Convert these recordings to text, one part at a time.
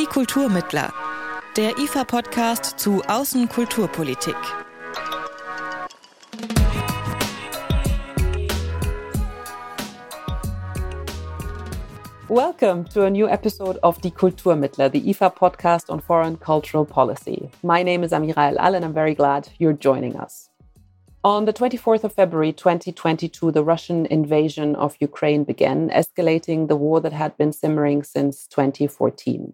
Die Kulturmittler, der IFA-Podcast zu Außenkulturpolitik. Welcome to a new episode of Die Kulturmittler, the IFA podcast on foreign cultural policy. My name is Amira El Al, and I'm very glad you're joining us. On the 24th of February 2022, the Russian invasion of Ukraine began, escalating the war that had been simmering since 2014.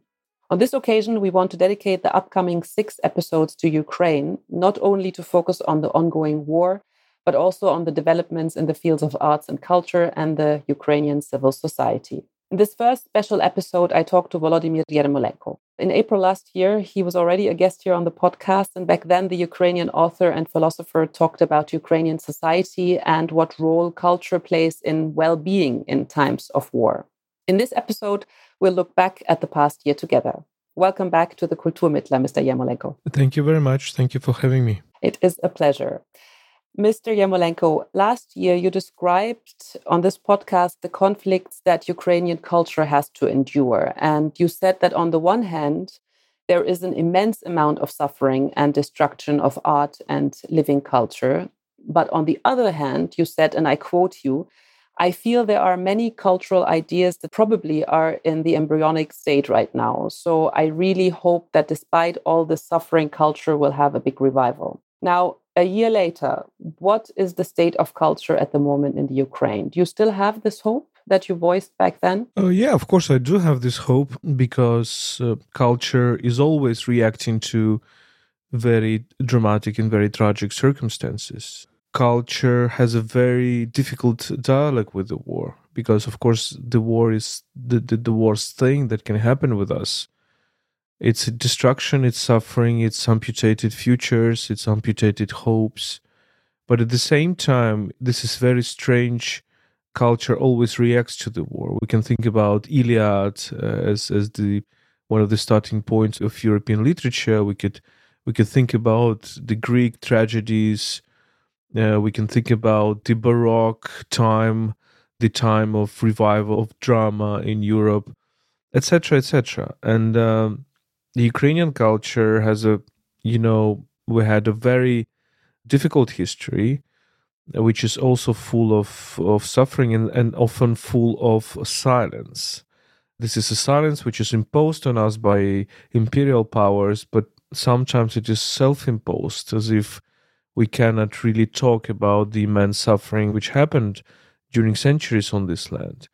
On this occasion, we want to dedicate the upcoming six episodes to Ukraine, not only to focus on the ongoing war, but also on the developments in the fields of arts and culture and the Ukrainian civil society. In this first special episode, I talked to Volodymyr Yermolenko. In April last year, he was already a guest here on the podcast. And back then, the Ukrainian author and philosopher talked about Ukrainian society and what role culture plays in well being in times of war. In this episode, we'll look back at the past year together. Welcome back to the Kulturmittler, Mr. Yermolenko. Thank you very much. Thank you for having me. It is a pleasure. Mr. Yermolenko, last year you described on this podcast the conflicts that Ukrainian culture has to endure. And you said that on the one hand, there is an immense amount of suffering and destruction of art and living culture. But on the other hand, you said, and I quote you, I feel there are many cultural ideas that probably are in the embryonic state right now. So I really hope that despite all the suffering, culture will have a big revival. Now, a year later, what is the state of culture at the moment in the Ukraine? Do you still have this hope that you voiced back then? Oh, yeah, of course, I do have this hope because uh, culture is always reacting to very dramatic and very tragic circumstances. Culture has a very difficult dialogue with the war because, of course, the war is the, the, the worst thing that can happen with us it's destruction, it's suffering, it's amputated futures, it's amputated hopes. But at the same time, this is very strange. Culture always reacts to the war. We can think about Iliad uh, as as the one of the starting points of European literature. We could we could think about the Greek tragedies. Uh, we can think about the Baroque time, the time of revival of drama in Europe, etc., etc. And um, the Ukrainian culture has a, you know, we had a very difficult history, which is also full of, of suffering and, and often full of silence. This is a silence which is imposed on us by imperial powers, but sometimes it is self imposed, as if we cannot really talk about the immense suffering which happened during centuries on this land.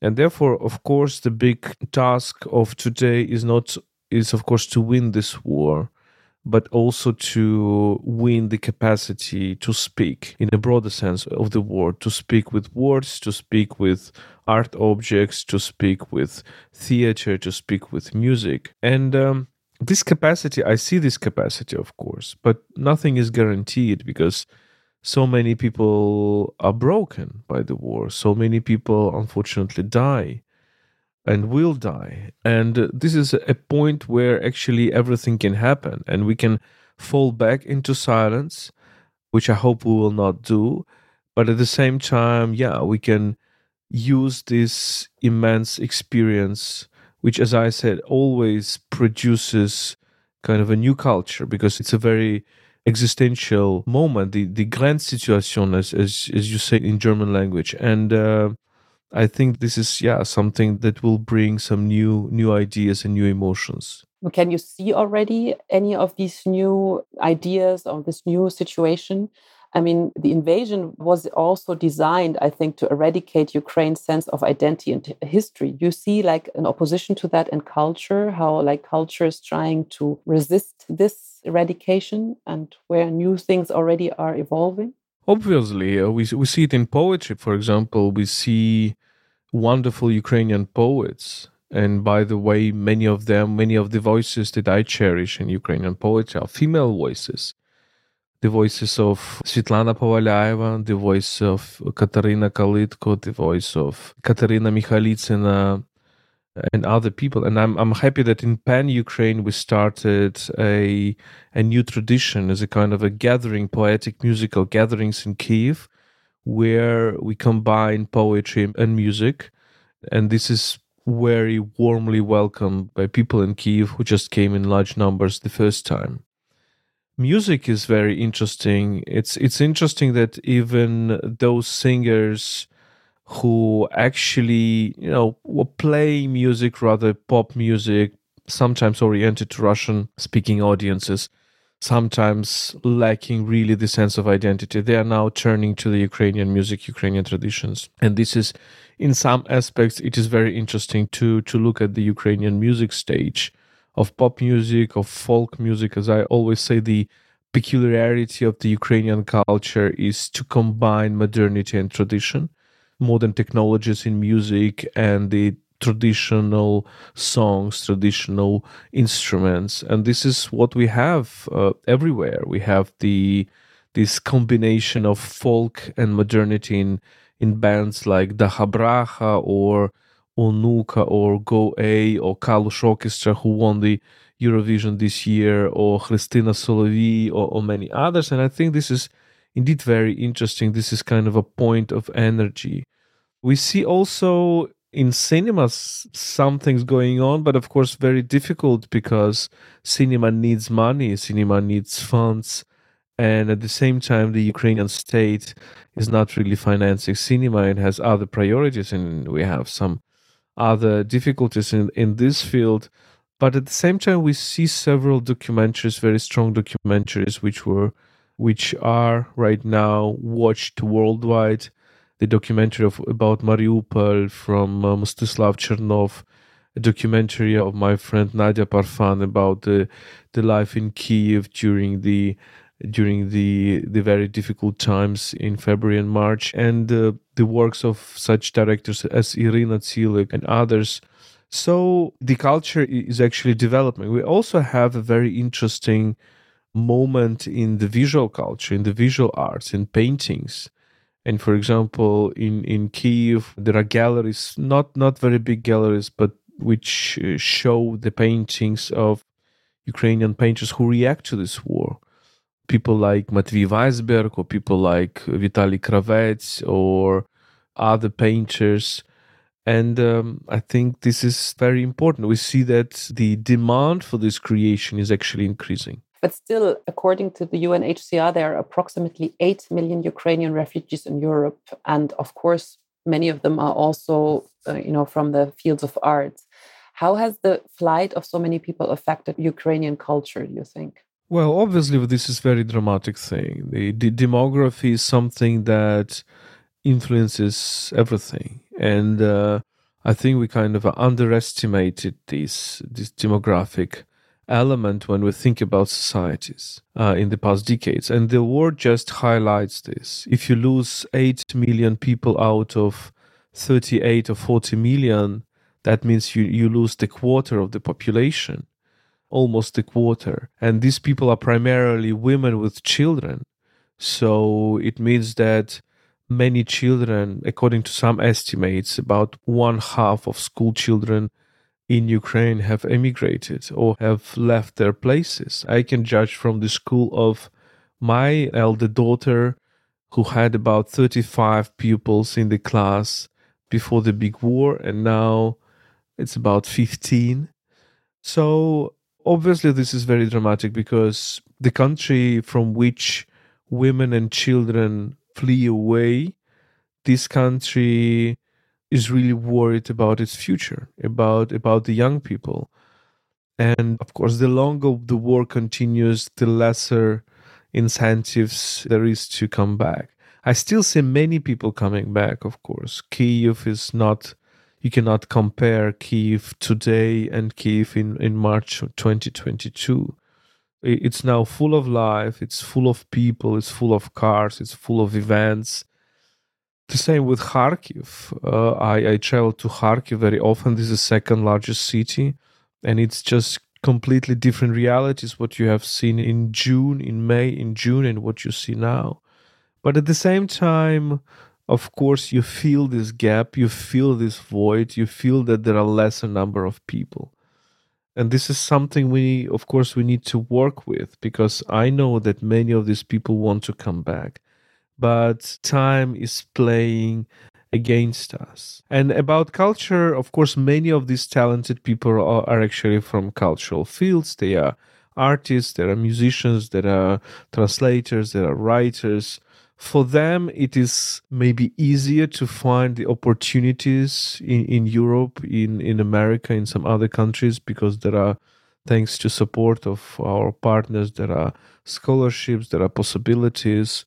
And therefore, of course, the big task of today is not is of course to win this war but also to win the capacity to speak in a broader sense of the word to speak with words to speak with art objects to speak with theater to speak with music and um, this capacity i see this capacity of course but nothing is guaranteed because so many people are broken by the war so many people unfortunately die and will die. And this is a point where actually everything can happen and we can fall back into silence, which I hope we will not do. But at the same time, yeah, we can use this immense experience, which, as I said, always produces kind of a new culture because it's a very existential moment, the, the Grenzsituation, as, as, as you say in German language. And uh, I think this is yeah something that will bring some new new ideas and new emotions. Can you see already any of these new ideas or this new situation? I mean, the invasion was also designed, I think, to eradicate Ukraine's sense of identity and history. You see, like, an opposition to that and culture, how, like, culture is trying to resist this eradication and where new things already are evolving? Obviously, uh, we, we see it in poetry, for example. We see wonderful Ukrainian poets. And by the way, many of them, many of the voices that I cherish in Ukrainian poetry are female voices. The voices of Svetlana Povaliaeva, the voice of Katarina Kalitko, the voice of Katarina Michalitsina, and other people. And I'm I'm happy that in PEN Ukraine we started a a new tradition as a kind of a gathering, poetic musical gatherings in Kiev, where we combine poetry and music. And this is very warmly welcomed by people in Kiev who just came in large numbers the first time. Music is very interesting. It's it's interesting that even those singers who actually, you know, were playing music rather pop music, sometimes oriented to Russian speaking audiences, sometimes lacking really the sense of identity. They are now turning to the Ukrainian music, Ukrainian traditions. And this is in some aspects it is very interesting to to look at the Ukrainian music stage of pop music, of folk music. As I always say, the peculiarity of the Ukrainian culture is to combine modernity and tradition, modern technologies in music and the traditional songs, traditional instruments, and this is what we have uh, everywhere. We have the this combination of folk and modernity in in bands like DakhaBrakha or Onuka or Go A or Kalush Orchestra who won the Eurovision this year or Christina Solovey or, or many others. And I think this is indeed very interesting. This is kind of a point of energy. We see also in cinemas some things going on, but of course very difficult because cinema needs money, cinema needs funds and at the same time the ukrainian state is not really financing cinema and has other priorities and we have some other difficulties in, in this field but at the same time we see several documentaries very strong documentaries which were which are right now watched worldwide. The documentary of about mariupol from uh, mstislav chernov a documentary of my friend nadia parfan about the the life in kiev during the during the the very difficult times in February and March, and uh, the works of such directors as Irina Tsilik and others. So the culture is actually developing. We also have a very interesting moment in the visual culture, in the visual arts, in paintings. And for example, in in Kiev, there are galleries, not not very big galleries, but which uh, show the paintings of Ukrainian painters who react to this war people like Matvey Vaisberg or people like Vitaly Kravets or other painters. And um, I think this is very important. We see that the demand for this creation is actually increasing. But still, according to the UNHCR, there are approximately 8 million Ukrainian refugees in Europe. And of course, many of them are also, uh, you know, from the fields of art. How has the flight of so many people affected Ukrainian culture, do you think? Well, obviously, this is very dramatic thing. The, demography is something that influences everything, and uh, I think we kind of underestimated this this demographic element when we think about societies uh, in the past decades. And the war just highlights this. If you lose 8 million people out of 38 or 40 million, that means you, you lose the quarter of the population almost a quarter. And these people are primarily women with children. So it means that many children, according to some estimates, about one half of school children in Ukraine have emigrated or have left their places. I can judge from the school of my elder daughter, who had about 35 pupils in the class before the big war, and now it's about 15. So obviously this is very dramatic because the country from which women and children flee away this country is really worried about its future about about the young people. And of course the longer the war continues the lesser incentives there is to come back. I still see many people coming back of course. Kiev is not you cannot compare Kiev today and Kiev in, in March 2022. It's now full of life, it's full of people, it's full of cars, it's full of events. The same with Kharkiv. Uh, I, I travel to Kharkiv very often. This is the second largest city, and it's just completely different realities what you have seen in June, in May, in June, and what you see now. But at the same time, of course you feel this gap you feel this void you feel that there are lesser number of people and this is something we of course we need to work with because i know that many of these people want to come back but time is playing against us. And about culture, of course, many of these talented people are, are actually from cultural fields. They are artists, there are musicians, there are translators, there are writers. For them, it is maybe easier to find the opportunities in, in Europe, in, in America, in some other countries, because there are, thanks to support of our partners, there are scholarships, there are possibilities.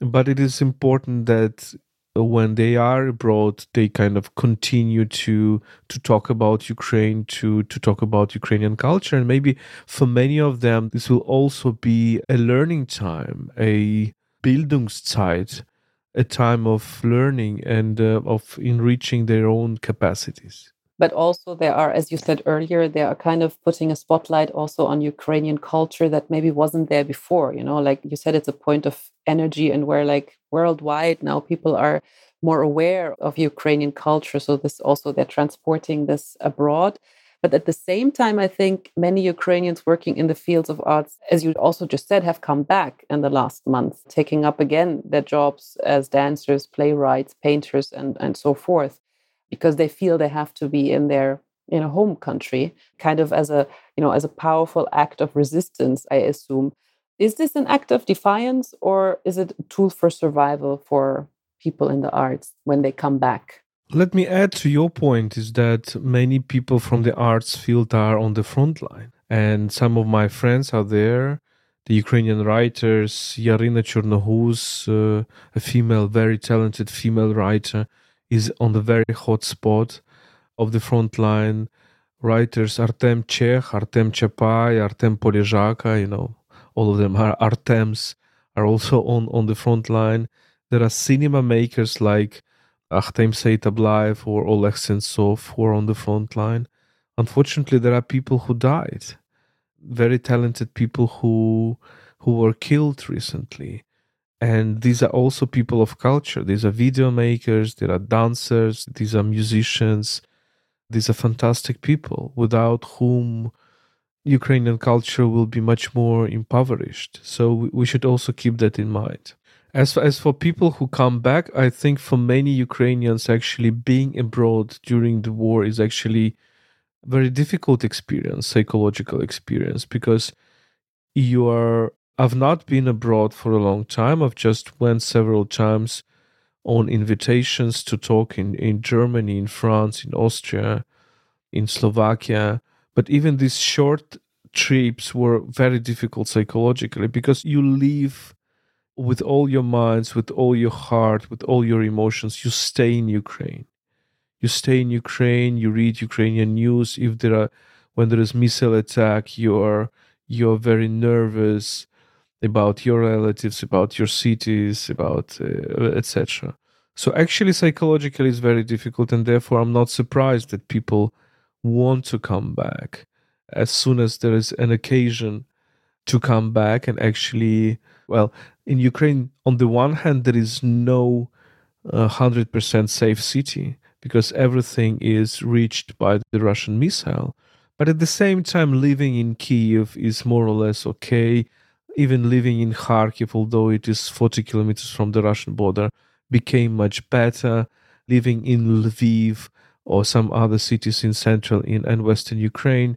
But it is important that when they are abroad they kind of continue to to talk about ukraine to to talk about ukrainian culture and maybe for many of them this will also be a learning time a bildungszeit a time of learning and uh, of enriching their own capacities. But also there are as you said earlier they are kind of putting a spotlight also on ukrainian culture that maybe wasn't there before you know like you said it's a point of energy and where like worldwide now people are more aware of ukrainian culture. So this also they're transporting this abroad but at the same time i think many ukrainians working in the fields of arts as you also just said have come back in the last month taking up again their jobs as dancers playwrights painters and, and so forth because they feel they have to be in their in a home country kind of as a you know as a powerful act of resistance i assume. Is this an act of defiance or is it a tool for survival for people in the arts when they come back let me add to your point is that many people from the arts field are on the front line and some of my friends are there the Ukrainian writers, Yarina Chernohuz, uh, a female, very talented female writer, is on the very hot spot of the front line. Writers Artem Chekh, Artem Chapeye, Artem Polezhaka, you know, all of them are Artems, are also on, on the front line. There are cinema makers like Akhtem Seytablayev or Oleg Sentsov who are on the front line. Unfortunately, there are people who died, very talented people who who were killed recently. And these are also people of culture. These are video makers there are dancers these are musicians. These are fantastic people without whom ukrainian culture will be much more impoverished. So we should also keep that in mind as for, as for people who come back i think for many ukrainians actually being abroad during the war is actually a very difficult experience psychological experience because you are I've not been abroad for a long time. I've just went several times on invitations to talk in, in Germany, in France, in Austria, in Slovakia. But even these short trips were very difficult psychologically because you leave with all your minds, with all your heart, with all your emotions. You stay in Ukraine. You stay in Ukraine. You read Ukrainian news. If there are, when there is missile attack, you are you're very nervous about your relatives, about your cities, about uh, etc. So actually, psychologically, it's very difficult, and therefore, I'm not surprised that people want to come back as soon as there is an occasion to come back and actually, well, in Ukraine, on the one hand, there is no uh, 100% safe city because everything is reached by the Russian missile. But at the same time, living in Kiev is more or less okay even living in Kharkiv, although it is 40 kilometers from the Russian border, became much better. Living in Lviv or some other cities in central in, and western Ukraine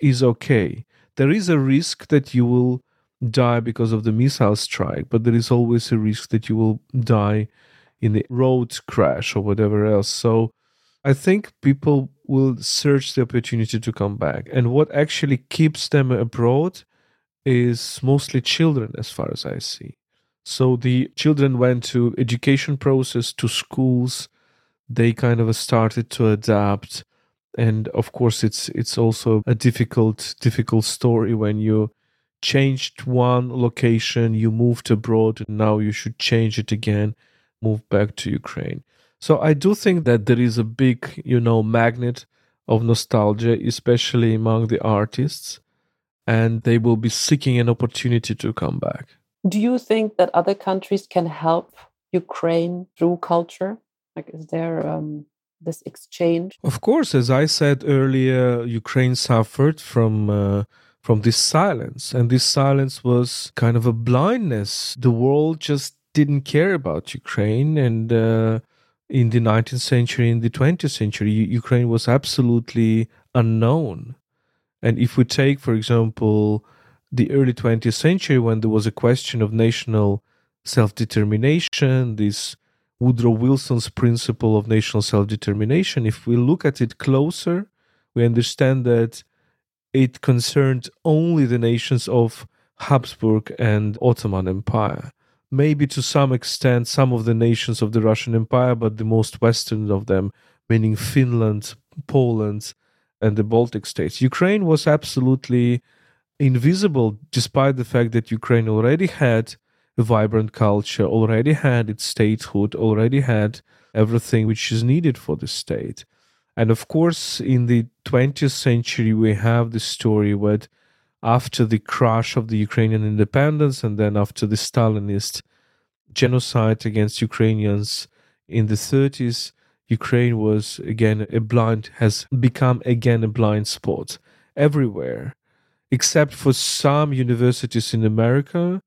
is okay. There is a risk that you will die because of the missile strike, but there is always a risk that you will die in the road crash or whatever else. So I think people will search the opportunity to come back. And what actually keeps them abroad is mostly children as far as I see. So the children went to education process to schools. They kind of started to adapt. And of course it's it's also a difficult difficult story when you changed one location, you moved abroad, and now you should change it again, move back to Ukraine. So I do think that there is a big, you know, magnet of nostalgia, especially among the artists and they will be seeking an opportunity to come back. Do you think that other countries can help Ukraine through culture? Like, is there um, this exchange? Of course, as I said earlier, Ukraine suffered from. Uh, from this silence, and this silence was kind of a blindness. The world just didn't care about Ukraine, and uh, in the 19th century, in the 20th century, Ukraine was absolutely unknown. And if we take, for example, the early 20th century, when there was a question of national self determination, this Woodrow Wilson's principle of national self determination, if we look at it closer, we understand that it concerned only the nations of Habsburg and Ottoman Empire maybe to some extent some of the nations of the Russian Empire, but the most western of them, meaning Finland, Poland, and the Baltic states. Ukraine was absolutely invisible, despite the fact that Ukraine already had vibrant culture, already had its statehood, already had everything which is needed for the state. And of course, in the 20th century, we have the story where after the crash of the Ukrainian independence and then after the Stalinist genocide against Ukrainians in the 30s, Ukraine was again a blind, has become again a blind spot everywhere, except for some universities in America.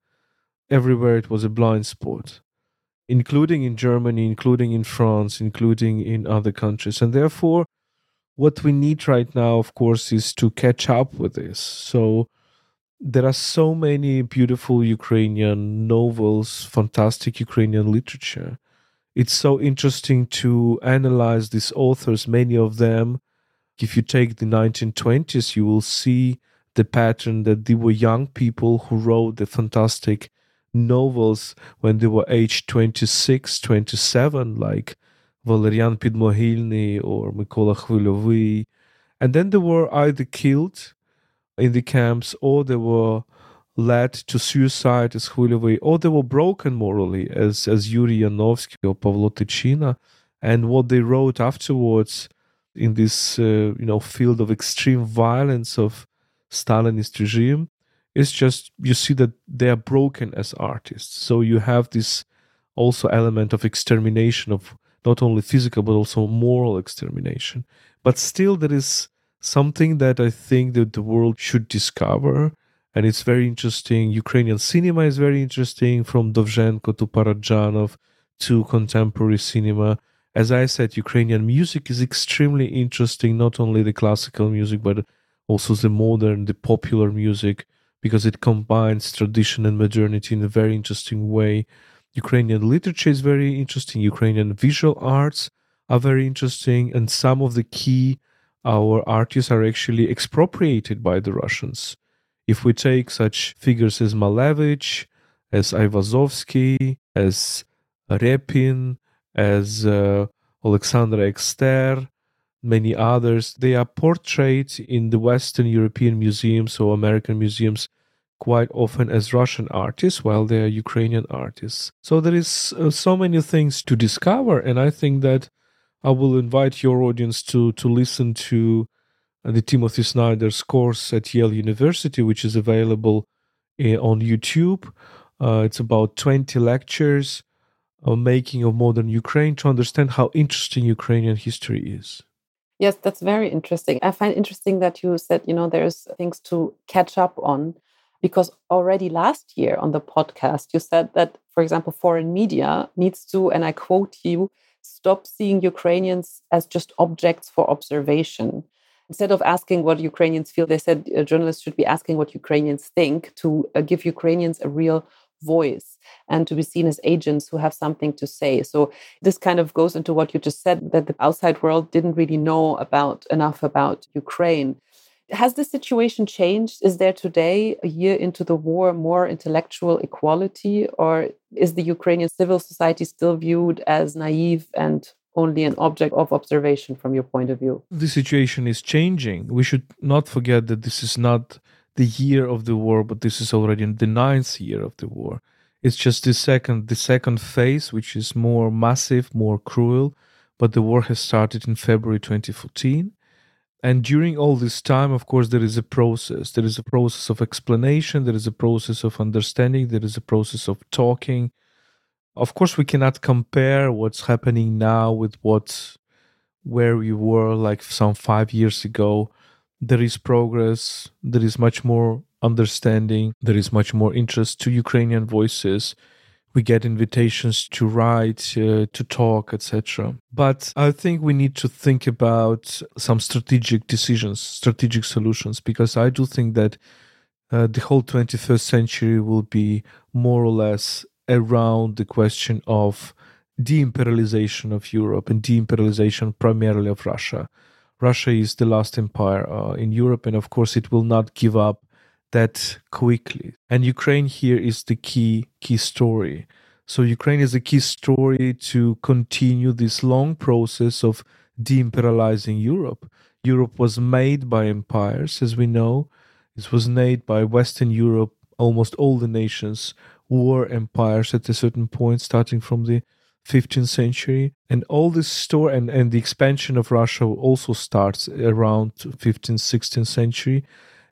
Everywhere it was a blind spot, including in Germany, including in France, including in other countries. And therefore, what we need right now, of course, is to catch up with this. So there are so many beautiful Ukrainian novels, fantastic Ukrainian literature. It's so interesting to analyze these authors, many of them. If you take the 1920s, you will see the pattern that they were young people who wrote the fantastic novels when they were age 26, 27, like Valerian Pidmohilny or Mykola Khvilovy. And then they were either killed in the camps or they were led to suicide as Khvilovy, or they were broken morally as, as Yuri Yanovsky or Pavlo Tychina. And what they wrote afterwards in this, uh, you know, field of extreme violence of Stalinist regime is just you see that they are broken as artists. So you have this also element of extermination of not only physical but also moral extermination. But still, there is something that I think that the world should discover. And it's very interesting. Ukrainian cinema is very interesting, from Dovzhenko to Parajanov to contemporary cinema. As I said, Ukrainian music is extremely interesting, not only the classical music, but also the modern, the popular music, because it combines tradition and modernity in a very interesting way. Ukrainian literature is very interesting. Ukrainian visual arts are very interesting. And some of the key our artists are actually expropriated by the Russians. If we take such figures as Malevich, as Aivazovsky, as Repin, as uh, Alexander Exter, many others, they are portrayed in the Western European museums or American museums quite often as Russian artists while they are Ukrainian artists. So there is uh, so many things to discover, and I think that I will invite your audience to to listen to uh, the Timothy Snyder's course at Yale University, which is available uh, on YouTube. Uh, it's about 20 lectures on making of modern Ukraine to understand how interesting Ukrainian history is. Yes, that's very interesting. I find interesting that you said, you know, there's things to catch up on because already last year on the podcast, you said that, for example, foreign media needs to, and I quote you, stop seeing Ukrainians as just objects for observation. Instead of asking what Ukrainians feel, they said uh, journalists should be asking what Ukrainians think to uh, give Ukrainians a real voice and to be seen as agents who have something to say. So this kind of goes into what you just said that the outside world didn't really know about enough about Ukraine has the situation changed? Is there today, a year into the war, more intellectual equality, or is the Ukrainian civil society still viewed as naive and only an object of observation from your point of view? The situation is changing. We should not forget that this is not the year of the war, but this is already in the ninth year of the war. It's just the second, the second phase, which is more massive, more cruel. But the war has started in February 2014 and during all this time of course there is a process. There is a process of explanation. There is a process of understanding. There is a process of talking. Of course we cannot compare what's happening now with what where we were like some 5 years ago there is progress there is much more understanding there is much more interest to ukrainian voices we get invitations to write, uh, to talk, etc. But I think we need to think about some strategic decisions, strategic solutions, because I do think that uh, the whole 21st century will be more or less around the question of de-imperialization of Europe and de-imperialization primarily of Russia. Russia is the last empire uh, in Europe, and of course, it will not give up that quickly. And Ukraine here is the key key story. So Ukraine is a key story to continue this long process of de-imperializing Europe. Europe was made by empires, as we know. It was made by Western Europe. Almost all the nations were empires at a certain point, starting from the 15th century. And all this story and, and the expansion of Russia also starts around 15th, 16th century.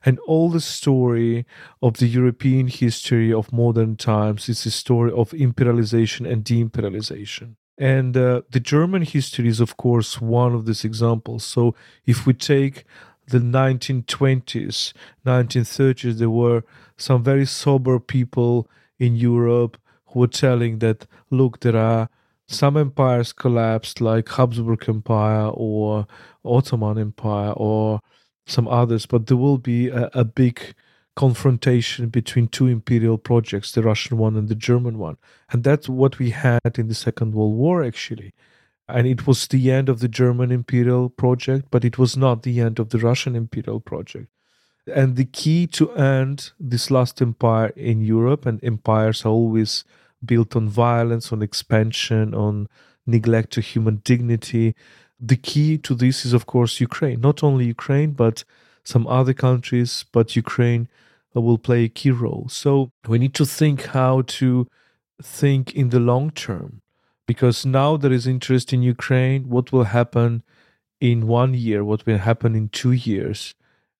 And all the story of the European history of modern times is a story of imperialization and de-imperialization. And uh, the German history is, of course, one of these examples. So if we take the 1920s, 1930s, there were some very sober people in Europe who were telling that, look, there are some empires collapsed, like Habsburg Empire or Ottoman Empire or some others, but there will be a, a big confrontation between two imperial projects, the Russian one and the German one. And that's what we had in the Second World War, actually. And it was the end of the German imperial project, but it was not the end of the Russian imperial project. And the key to end this last empire in Europe, and empires are always built on violence, on expansion, on neglect to human dignity, the key to this is, of course, Ukraine. Not only Ukraine, but some other countries, but Ukraine uh, will play a key role. So we need to think how to think in the long term, because now there is interest in Ukraine. What will happen in one year? What will happen in two years?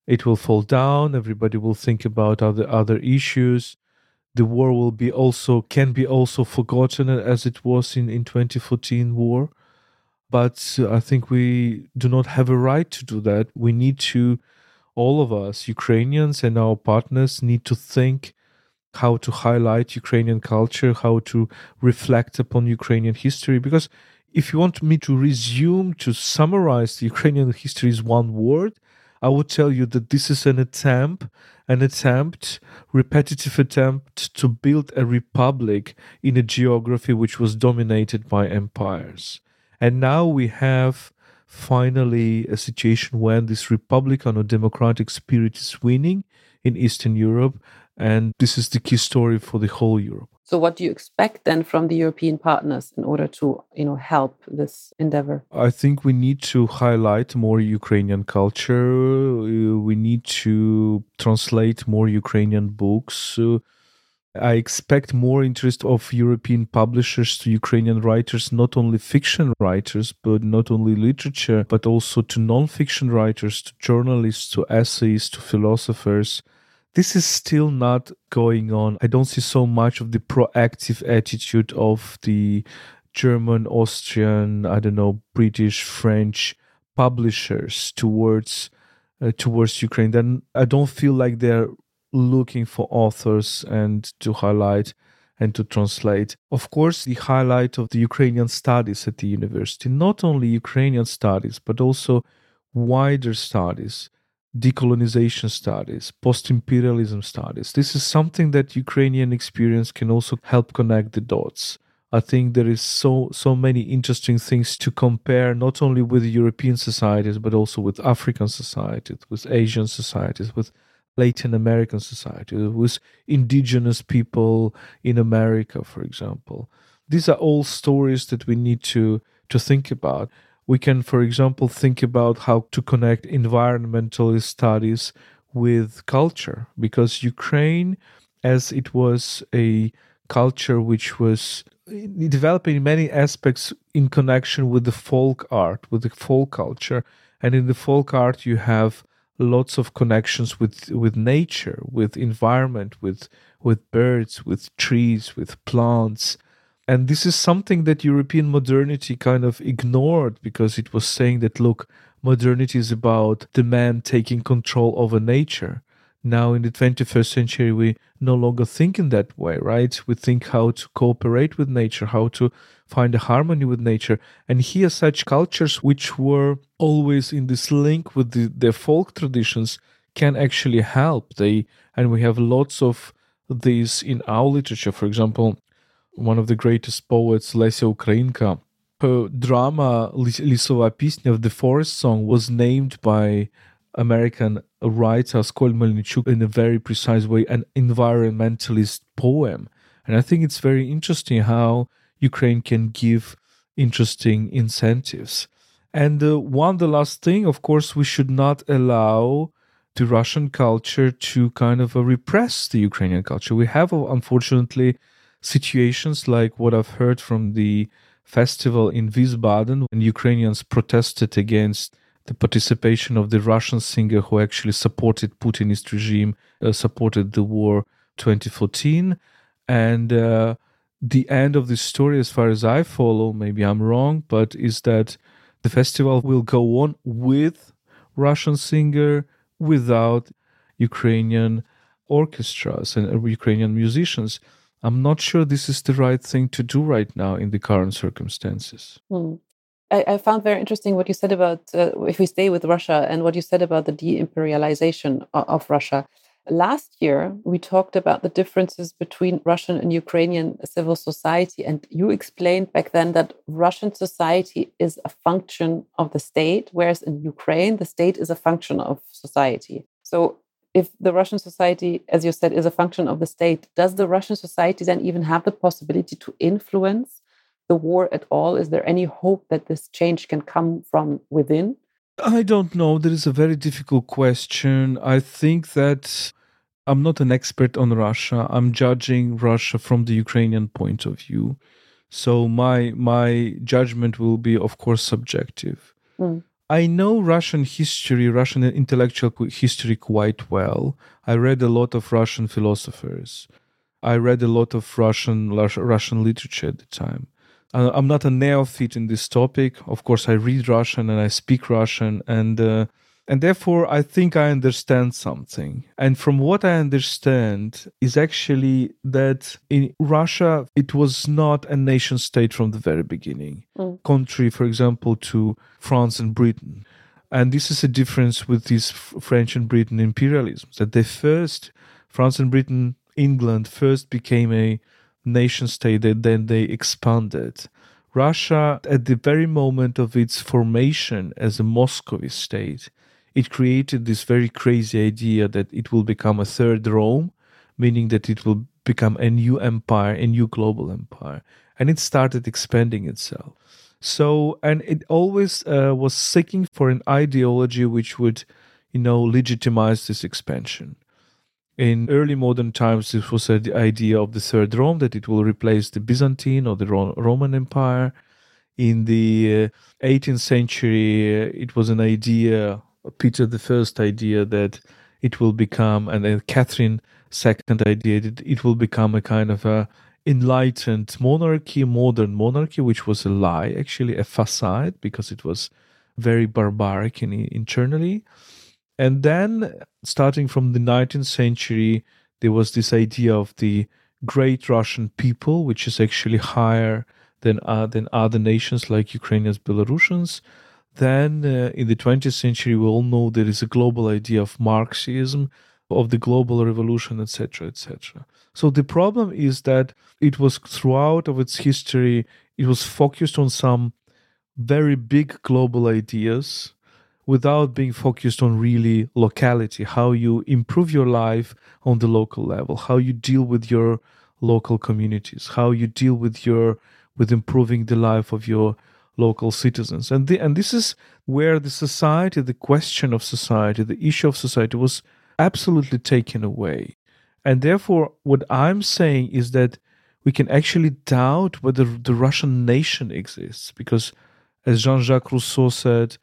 It will fall down. Everybody will think about other other issues. The war will be also can be also forgotten as it was in in 2014 war but uh, I think we do not have a right to do that. We need to, all of us, Ukrainians and our partners, need to think how to highlight Ukrainian culture, how to reflect upon Ukrainian history. Because if you want me to resume to summarize the Ukrainian history is one word, I would tell you that this is an attempt, an attempt, repetitive attempt to build a republic in a geography which was dominated by empires. And now we have finally a situation when this Republican or democratic spirit is winning in Eastern Europe. And this is the key story for the whole Europe. So, what do you expect then from the European partners in order to, you know, help this endeavor? I think we need to highlight more Ukrainian culture. Uh, we need to translate more Ukrainian books. I expect more interest of European publishers to Ukrainian writers, not only fiction writers, but not only literature, but also to non-fiction writers, to journalists, to essayists, to philosophers. This is still not going on. I don't see so much of the proactive attitude of the German, Austrian, I don't know, British, French publishers towards uh, towards Ukraine. Then I don't feel like they're looking for authors and to highlight and to translate. Of course, the highlight of the Ukrainian studies at the university, not only Ukrainian studies, but also wider studies, decolonization studies, post imperialism studies. This is something that Ukrainian experience can also help connect the dots. I think there is so so many interesting things to compare, not only with European societies, but also with African societies, with Asian societies, with Latin American societies, with indigenous people in America, for example. These are all stories that we need to, to think about. We can, for example, think about how to connect environmental studies with culture, because Ukraine, as it was a culture which was developing in many aspects in connection with the folk art, with the folk culture. And in the folk art, you have lots of connections with with nature with environment with with birds with trees with plants and this is something that european modernity kind of ignored because it was saying that look modernity is about the man taking control over nature. Now in the 21st century we no longer think in that way right? We think how to cooperate with nature how to find a harmony with nature. And here such cultures which were always in this link with the, their folk traditions can actually help. They and we have lots of these in our literature. For example one of the greatest poets Lesia Ukrainka her drama Lisova Pisnya of the Forest Song was named by American writer Askold Melnyczuk in a very precise way an environmentalist poem. And I think it's very interesting how Ukraine can give interesting incentives. And uh, one, the last thing, of course, we should not allow the Russian culture to kind of uh, repress the Ukrainian culture. We have, uh, unfortunately, situations like what I've heard from the festival in Wiesbaden when Ukrainians protested against the participation of the Russian singer who actually supported Putinist regime, uh, supported the war 2014. And uh, the end of the story, as far as I follow, maybe I'm wrong, but is that the festival will go on with Russian singer without Ukrainian orchestras and uh, Ukrainian musicians. I'm not sure this is the right thing to do right now in the current circumstances. Hmm. I, I, found very interesting what you said about uh, if we stay with Russia and what you said about the de-imperialization of, of Russia. Last year, we talked about the differences between Russian and Ukrainian civil society, and you explained back then that Russian society is a function of the state, whereas in Ukraine, the state is a function of society. So, if the Russian society, as you said, is a function of the state, does the Russian society then even have the possibility to influence the war at all? Is there any hope that this change can come from within? I don't know. That is a very difficult question. I think that I'm not an expert on Russia. I'm judging Russia from the Ukrainian point of view. So my my judgment will be of course subjective. Mm. I know Russian history, Russian intellectual history quite well. I read a lot of Russian philosophers. I read a lot of Russian Russian literature at the time. I'm not a neophyte in this topic. Of course, I read Russian and I speak Russian, and uh, and therefore I think I understand something. And from what I understand is actually that in Russia it was not a nation state from the very beginning, mm. contrary, for example, to France and Britain. And this is a difference with these French and Britain imperialism that they first, France and Britain, England first became a nation state and then they expanded. Russia, at the very moment of its formation as a Muscovy state, it created this very crazy idea that it will become a third Rome, meaning that it will become a new empire, a new global empire. And it started expanding itself. So, and it always uh, was seeking for an ideology which would, you know, legitimize this expansion. In early modern times, this was the idea of the Third Rome, that it will replace the Byzantine or the Roman Empire. In the uh, 18th century, uh, it was an idea, Peter the First idea, that it will become, and then Catherine second idea, that it will become a kind of a enlightened monarchy, modern monarchy, which was a lie, actually a facade, because it was very barbaric in, internally. And then, starting from the 19th century, there was this idea of the great Russian people, which is actually higher than, uh, than other nations like Ukrainians, Belarusians. Then, uh, in the 20th century, we all know there is a global idea of Marxism, of the global revolution, etc., etc. So the problem is that it was throughout of its history, it was focused on some very big global ideas without being focused on really locality, how you improve your life on the local level, how you deal with your local communities, how you deal with your with improving the life of your local citizens. And the, and this is where the society, the question of society, the issue of society was absolutely taken away. And therefore what I'm saying is that we can actually doubt whether the Russian nation exists because as Jean-Jacques Rousseau said,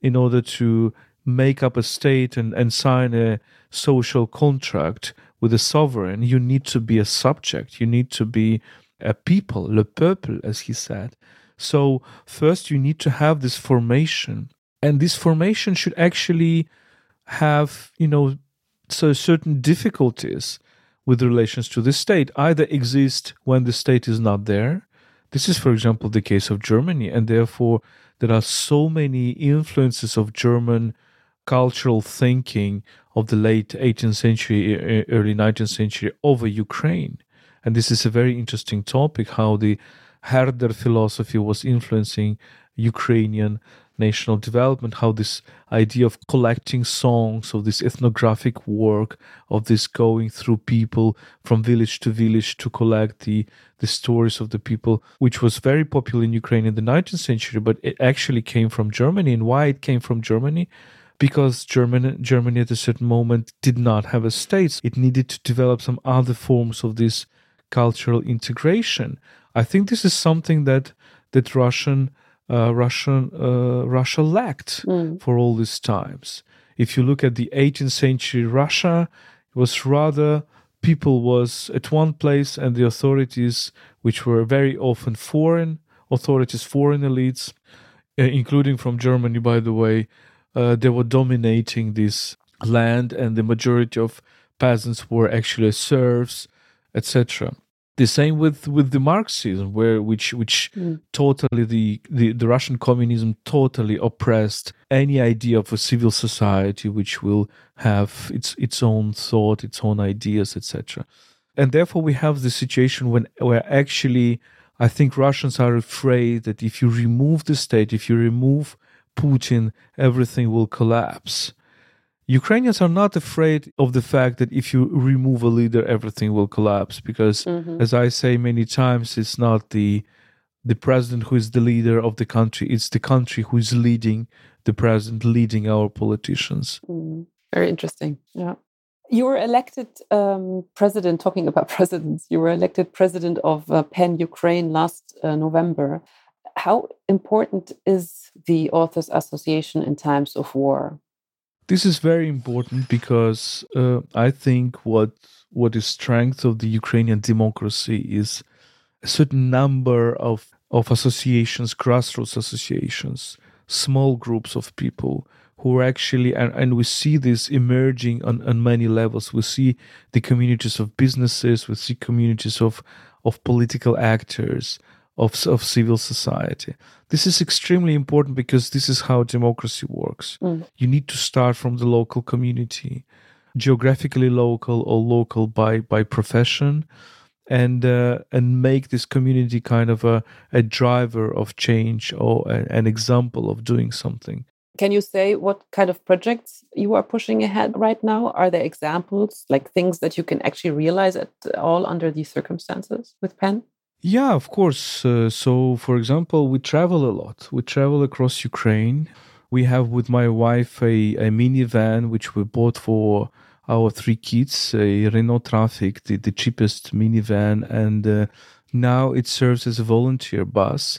in order to make up a state and, and sign a social contract with a sovereign, you need to be a subject. You need to be a people, le peuple, as he said. So, first, you need to have this formation. And this formation should actually have, you know, So certain difficulties with relations to the state either exist when the state is not there. This is, for example, the case of Germany, and therefore there are so many influences of German cultural thinking of the late 18th century, early 19th century over Ukraine. And this is a very interesting topic how the Herder philosophy was influencing Ukrainian national development, how this idea of collecting songs, of this ethnographic work, of this going through people from village to village to collect the, the stories of the people, which was very popular in Ukraine in the 19th century, but it actually came from Germany. And why it came from Germany? Because Germany, Germany at a certain moment did not have a state. It needed to develop some other forms of this cultural integration. I think this is something that that Russian uh, Russian uh, Russia lacked mm. for all these times. If you look at the 18th century Russia, it was rather people was at one place and the authorities, which were very often foreign authorities, foreign elites, uh, including from Germany, by the way, uh, they were dominating this land, and the majority of peasants were actually serfs, etc the same with with the marxism where which which mm. totally the, the the russian communism totally oppressed any idea of a civil society which will have its its own thought its own ideas etc and therefore we have the situation when where actually i think russians are afraid that if you remove the state if you remove putin everything will collapse Ukrainians are not afraid of the fact that if you remove a leader, everything will collapse. Because, mm-hmm. as I say many times, it's not the the president who is the leader of the country; it's the country who is leading the president, leading our politicians. Mm. Very interesting. Yeah. You were elected um, president, talking about presidents, you were elected president of uh, PEN Ukraine last uh, November. How important is the Authors Association in times of war? This is very important because uh, I think what what is strength of the Ukrainian democracy is a certain number of of associations, grassroots associations, small groups of people who are actually and, and we see this emerging on, on many levels. We see the communities of businesses, we see communities of of political actors, of, of civil society. This is extremely important because this is how democracy works. Mm. You need to start from the local community, geographically local or local by, by profession, and uh, and make this community kind of a, a driver of change or a, an example of doing something. Can you say what kind of projects you are pushing ahead right now? Are there examples, like things that you can actually realize at all under these circumstances with PEN? Yeah, of course. Uh, so, for example, we travel a lot. We travel across Ukraine. We have with my wife a, a minivan which we bought for our three kids, a Renault Trafic, the, the cheapest minivan, and uh, now it serves as a volunteer bus.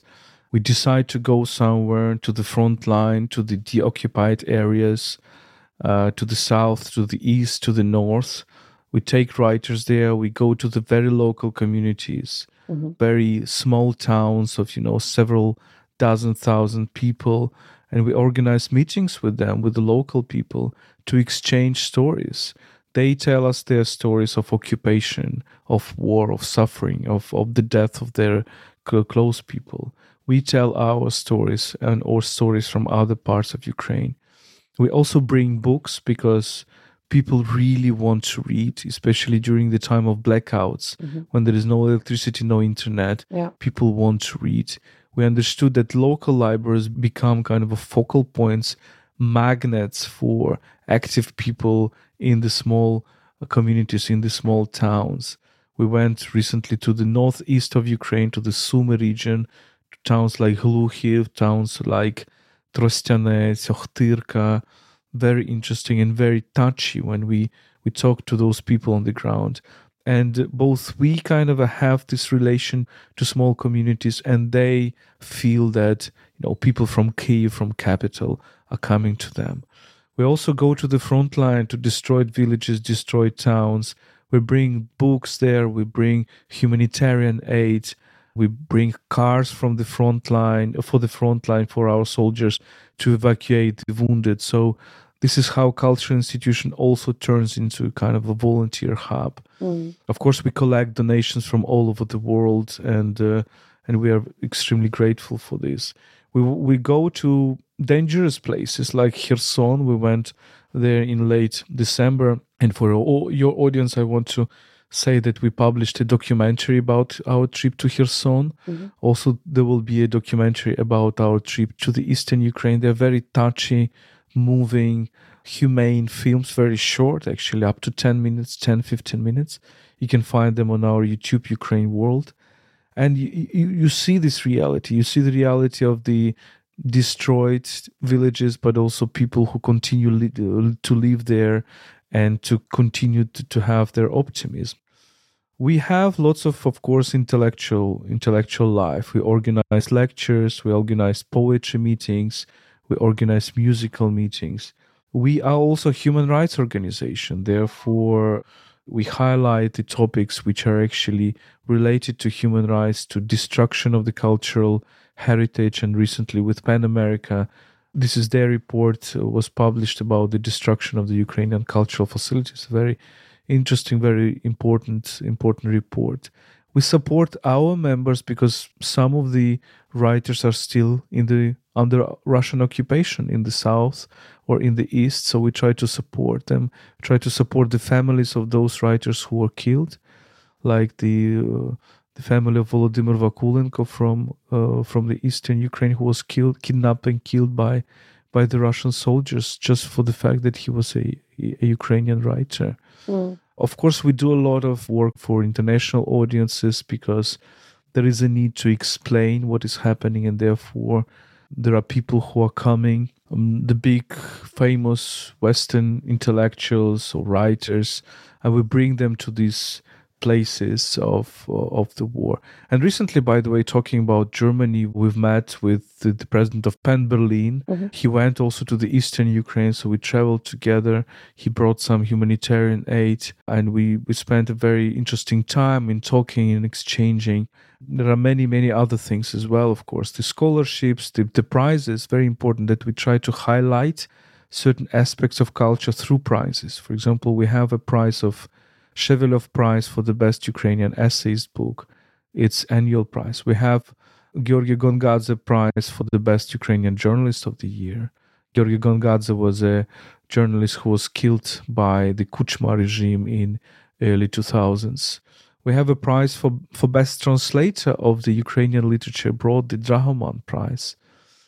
We decide to go somewhere to the front line, to the deoccupied areas, uh, to the south, to the east, to the north. We take writers there. We go to the very local communities mm-hmm. very small towns of you know several dozen thousand people. And we organize meetings with them with the local people to exchange stories. They tell us their stories of occupation of war of suffering of, of the death of their close people. We tell our stories and or stories from other parts of ukraine. We also bring books because people really want to read, especially during the time of blackouts mm-hmm. when there is no electricity, no internet. Yeah. People want to read. We understood that local libraries become kind of a focal points, magnets for active people in the small uh, communities, in the small towns. We went recently to the northeast of Ukraine, to the Sumy region, to towns like Hluchiv, towns like Trostianets, Okhtyrka, very interesting and very touchy when we we talk to those people on the ground. And both we kind of have this relation to small communities and they feel that you know people from kiev from capital are coming to them. We also go to the front line to destroyed villages destroyed towns. We bring books there. We bring humanitarian aid we bring cars from the front line for the front line for our soldiers to evacuate the wounded so this is how cultural institution also turns into kind of a volunteer hub. Mm. Of course, we collect donations from all over the world, and uh, and we are extremely grateful for this. We we go to dangerous places like Kherson. We went there in late December, and for all your audience, I want to say that we published a documentary about our trip to Kherson. Mm-hmm. Also, there will be a documentary about our trip to the eastern Ukraine. They're very touchy, moving, humane films, very short, actually, up to 10 minutes, 10, 15 minutes. You can find them on our YouTube Ukraine World. And you, you, you see this reality. You see the reality of the destroyed villages, but also people who continue li- to live there and to continue to, to have their optimism we have lots of of course intellectual intellectual life. We organize lectures we organize poetry meetings we organize musical meetings. We are also a human rights organization. Therefore we highlight the topics which are actually related to human rights to destruction of the cultural heritage and recently with PEN America. This is their report uh, was published about the destruction of the ukrainian cultural facilities. Very interesting, very important, important report. We support our members because some of the writers are still in the under Russian occupation in the south or in the east. So we try to support them, try to support the families of those writers who were killed, like the uh, the family of Volodymyr Vakulenko from uh, from the eastern Ukraine, who was killed, kidnapped, and killed by by the Russian soldiers just for the fact that he was a, a Ukrainian writer. Mm. Of course, we do a lot of work for international audiences because there is a need to explain what is happening, and therefore, there are people who are coming, um, the big famous Western intellectuals or writers, and we bring them to these places of uh, of the war. And recently, by the way, talking about Germany, we've met with the, the president of PEN Berlin. Mm-hmm. He went also to the eastern Ukraine, so we traveled together. He brought some humanitarian aid, and we we spent a very interesting time in talking and exchanging. There are many many other things as well, of course. The scholarships, the, the prizes, very important that we try to highlight certain aspects of culture through prizes. For example, we have a prize of Shevelov Prize for the best Ukrainian essayist book, its annual prize. We have Georgy Gongadze Prize for the best Ukrainian journalist of the year. Georgy Gongadze was a journalist who was killed by the Kuchma regime in early 2000s. We have a prize for, for best translator of the Ukrainian literature abroad, the Drahoman Prize.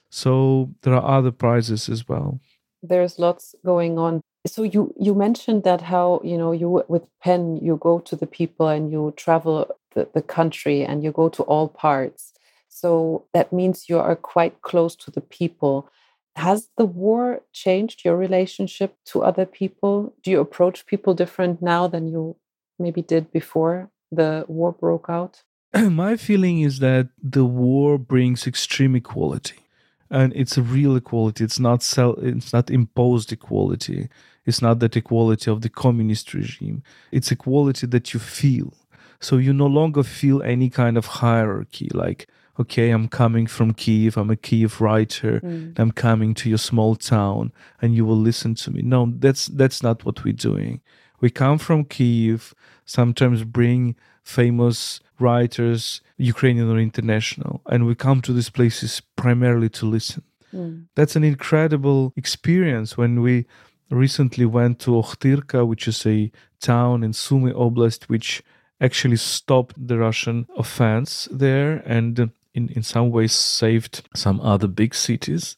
So there are other prizes as well. There's lots going on so you you mentioned that how you know you with PEN you go to the people and you travel the, the country and you go to all parts. So that means you are quite close to the people. Has the war changed your relationship to other people? Do you approach people different now than you maybe did before the war broke out? My feeling is that the war brings extreme equality and it's a real equality. It's not self it's not imposed equality. It's not that equality of the communist regime. It's equality that you feel. So you no longer feel any kind of hierarchy like okay i'm coming from kiev i'm a kiev writer mm. i'm coming to your small town and you will listen to me. No that's that's not what we're doing. We come from kiev sometimes bring famous writers, Ukrainian or international, and we come to these places primarily to listen. Mm. That's an incredible experience when we recently went to Okhtyrka, which is a town in Sumy Oblast, which actually stopped the Russian offense there and in, in some ways saved some other big cities.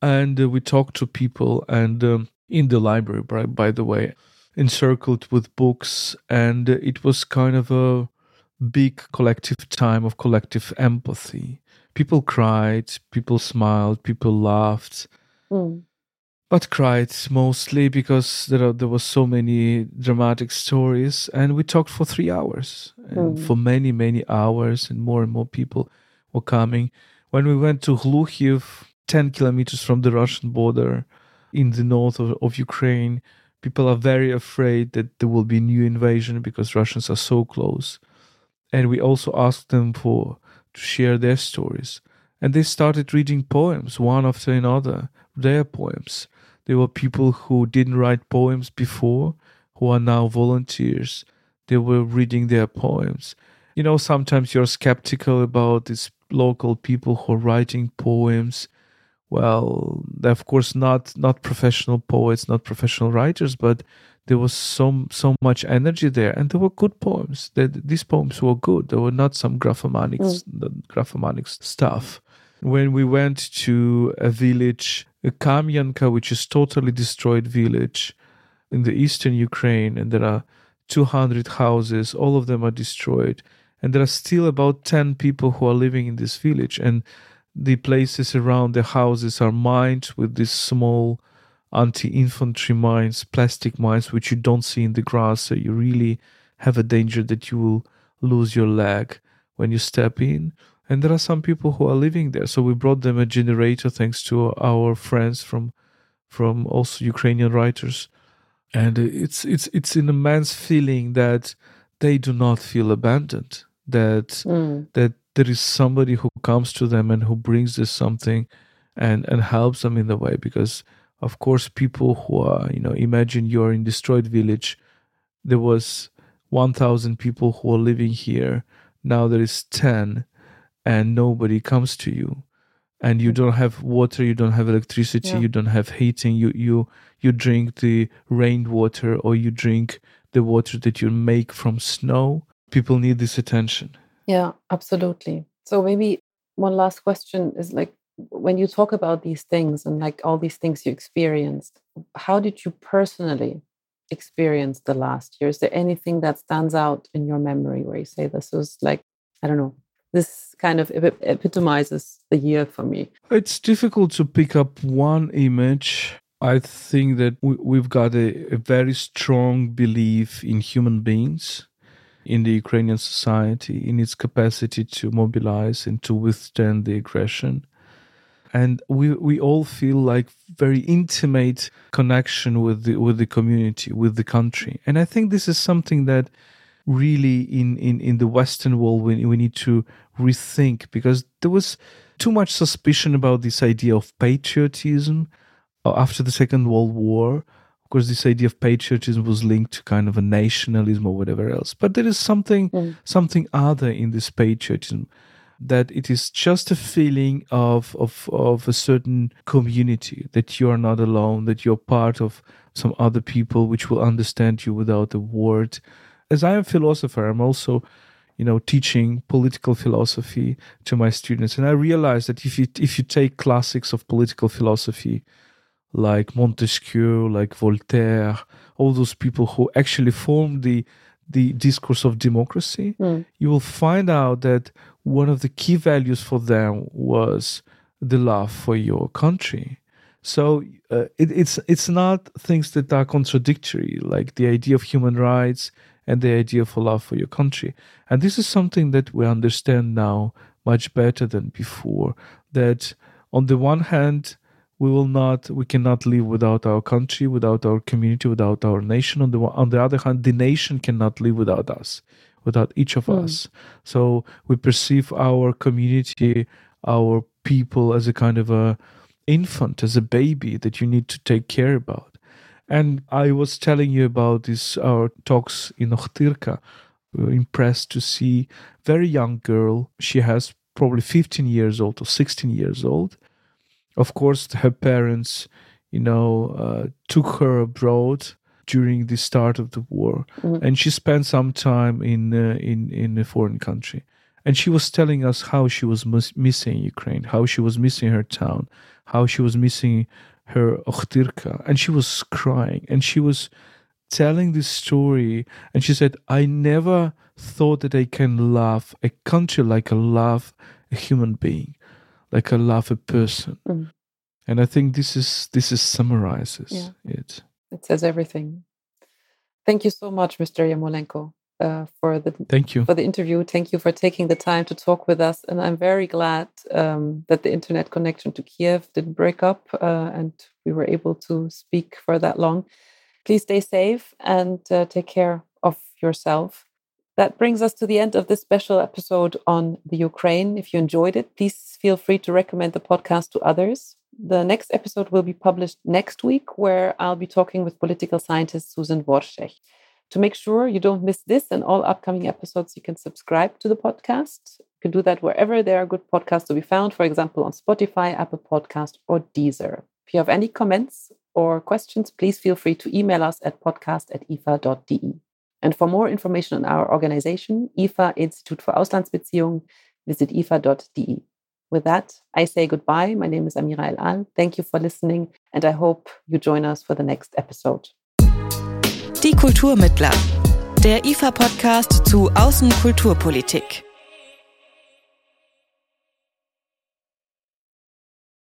And uh, we talked to people and um, in the library, by, by the way, encircled with books. And it was kind of a big collective time of collective empathy. People cried, people smiled, people laughed, mm. but cried mostly because there are, there was so many dramatic stories, and we talked for three hours, and mm. for many many hours, and more and more people were coming. When we went to Glukhiv, ten kilometers from the Russian border, in the north of, of Ukraine, people are very afraid that there will be new invasion because Russians are so close and we also asked them for to share their stories and they started reading poems one after another their poems There were people who didn't write poems before, who are now volunteers. They were reading their poems. You know, sometimes you're skeptical about these local people who are writing poems. Well, they're of course not not professional poets, not professional writers, but there was so so much energy there, and there were good poems. That these poems were good. There were not some graphomanics, mm. graphomanics stuff. When we went to a village, Kamyanka, which is totally destroyed village in the eastern Ukraine, and there are 200 houses. All of them are destroyed, and there are still about 10 people who are living in this village, and the places around the houses are mined with these small anti-infantry mines, plastic mines, which you don't see in the grass. So you really have a danger that you will lose your leg when you step in. And there are some people who are living there. So we brought them a generator thanks to our friends from from also Ukrainian writers. And it's it's it's an immense feeling that they do not feel abandoned. That mm. that there is somebody who comes to them and who brings this something and and helps them in the way because of course people who are you know imagine you're in destroyed village. There was 1000 people who are living here. Now there is 10 and nobody comes to you. And you don't have water you don't have electricity yeah. you don't have heating. You you you drink the rainwater or you drink the water that you make from snow. People need this attention yeah absolutely so maybe one last question is like when you talk about these things and like all these things you experienced, how did you personally experience the last year? Is there anything that stands out in your memory where you say this was like, I don't know, this kind of epitomizes the year for me? It's difficult to pick up one image. I think that we've got a, a very strong belief in human beings in the Ukrainian society, in its capacity to mobilize and to withstand the aggression. And we we all feel like very intimate connection with the with the community with the country. And i think this is something that really in in in the western world we, we need to rethink because there was too much suspicion about this idea of patriotism uh, after the second world war course this idea of patriotism was linked to kind of a nationalism or whatever else but there is something mm. something other in this patriotism that it is just a feeling of, of, of a certain community, that you are not alone, that you're part of some other people which will understand you without a word. As I am a philosopher, I'm also you know teaching political philosophy to my students and i realized that if you if you take classics of political philosophy like montesquieu like voltaire all those people who actually formed the the discourse of democracy, mm. you will find out that one of the key values for them was the love for your country. So uh, it, it's it's not things that are contradictory, like the idea of human rights and the idea of love for your country. And this is something that we understand now much better than before. That on the one hand, we will not we cannot live without our country without our community without our nation. On the on the other hand the nation cannot live without us without each of mm. us. So we perceive our community our people as a kind of a infant as a baby that you need to take care about. And i was telling you about this our talks in Okhtyrka. we were impressed to see very young girl. She has probably 15 years old or 16 years old of course, her parents, you know, uh, took her abroad during the start of the war, mm-hmm. and she spent some time in uh, in in a foreign country. And she was telling us how she was mis- missing Ukraine, how she was missing her town, how she was missing her Okhtyrka, and she was crying, and she was telling this story, and she said, "I never thought that I can love a country like I love a human being." Like a person. Mm. And I think this is this is summarizes yeah. it. It says everything. Thank you so much, Mr. Yermolenko, uh, for the thank you for the interview. Thank you for taking the time to talk with us. And I'm very glad um, that the internet connection to Kiev didn't break up uh, and we were able to speak for that long. Please stay safe and uh, take care of yourself. That brings us to the end of this special episode on the Ukraine. If you enjoyed it, please feel free to recommend the podcast to others. The next episode will be published next week, where I'll be talking with political scientist Susann Worschech. To make sure you don't miss this and all upcoming episodes, you can subscribe to the podcast. You can do that wherever there are good podcasts to be found, for example, on Spotify, Apple Podcast, or Deezer. If you have any comments or questions, please feel free to email us at podcast at ifa.de. And for more information on our organization, IFA Institute for Auslandsbeziehungen, visit ifa.de. With that, I say goodbye. My name is Amira El Ahl. Thank you for listening, and I hope you join us for the next episode. Die Kulturmittler, der IFA-Podcast zu Außenkulturpolitik.